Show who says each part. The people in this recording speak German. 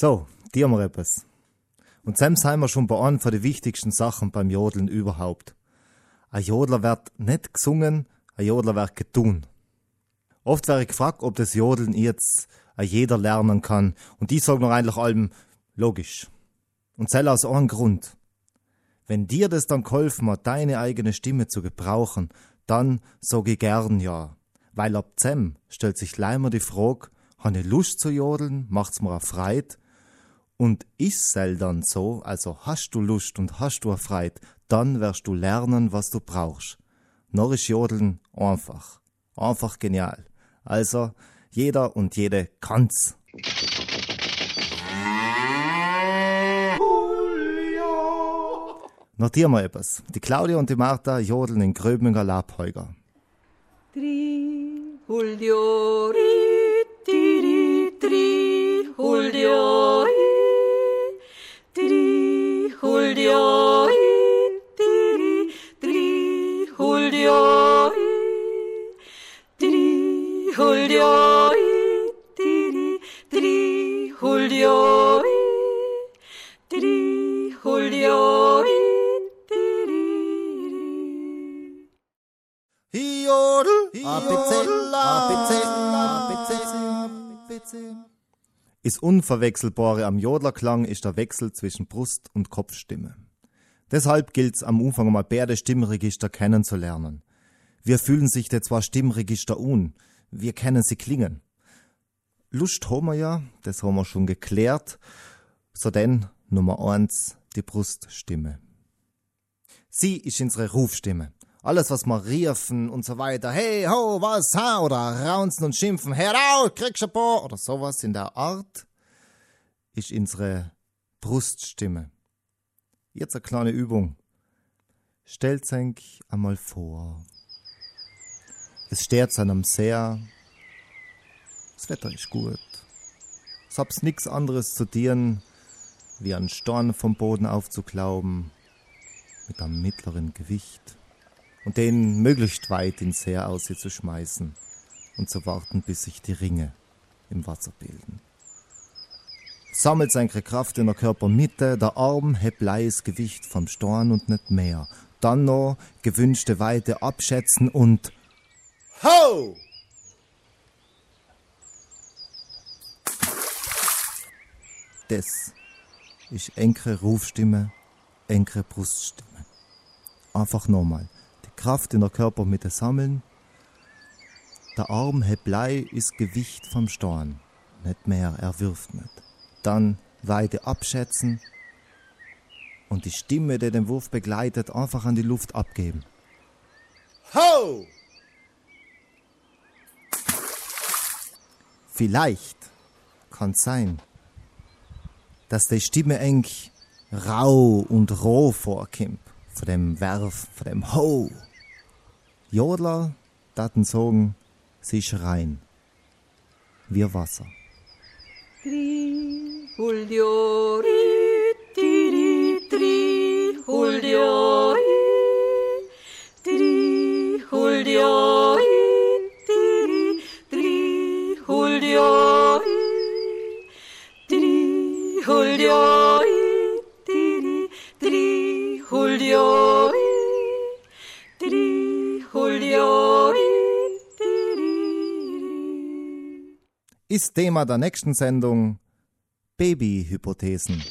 Speaker 1: So, dir mal etwas. Und Sam sind wir schon bei einem von den wichtigsten Sachen beim Jodeln überhaupt. Ein Jodler wird nicht gesungen, ein Jodler wird getun. Oft werde ich gefragt, ob das Jodeln jetzt jeder lernen kann. Und die sagen noch eigentlich allem, logisch. Und zähl aus einem Grund. Wenn dir das dann geholfen hat, deine eigene Stimme zu gebrauchen, dann sag ich gern ja. Weil ab Zem stellt sich leimer die Frage, habe ich Lust zu jodeln, macht's mir auch Freit? Und ist es dann so, also hast du Lust und hast du Freit, dann wirst du lernen, was du brauchst. Noch ist Jodeln einfach. Einfach genial. Also, jeder und jede kann's. Notieren wir etwas. Die Claudia und die Martha jodeln in Gröbminger Labheuger.
Speaker 2: Tri, Julio, ri, Julio, ri, tiri, tri, Julio, ri, tri, Julio, ri,
Speaker 1: Ist Unverwechselbare am Jodlerklang ist der Wechsel zwischen Brust- und Kopfstimme. Deshalb gilt's am Anfang mal beide Stimmregister kennenzulernen. Wir fühlen sich der zwar Stimmregister un, wir kennen sie klingen. Lust haben wir ja, das haben wir schon geklärt. So denn Nummer eins, die Bruststimme. Sie ist unsere Rufstimme. Alles, was wir riefen und so weiter, hey, ho, was, ha, oder raunzen und schimpfen, heraus, kriegst du ein paar, oder sowas in der Art, ist unsere Bruststimme. Jetzt eine kleine Übung. Stellt euch einmal vor. Es steht einem See. Das Wetter ist gut. Es hab's nix anderes zu dienen, wie einen Storn vom Boden aufzuklauben, mit einem mittleren Gewicht und den möglichst weit ins Heer aus zu schmeißen und zu warten, bis sich die Ringe im Wasser bilden. Sammelt seine Kraft in der Körpermitte, der Arm hebt leies Gewicht vom Storn und nicht mehr. Dann noch gewünschte Weite abschätzen und Ho! Das ist enkere Rufstimme, enkere Bruststimme. Einfach nochmal. Kraft in der Körpermitte sammeln. Der Arm hebt Blei ist Gewicht vom Storn. Nicht mehr, er wirft nicht. Dann Weite abschätzen und die Stimme, die den Wurf begleitet, einfach an die Luft abgeben. Ho! Vielleicht kann sein, dass die Stimme eng rau und roh vorkommt, von dem Werf, von dem Ho. Jodler daten sagen, sie ist rein. Wie Wasser.
Speaker 2: Tri, Julio, tri,
Speaker 1: ist Thema der nächsten Sendung Babyhypothesen.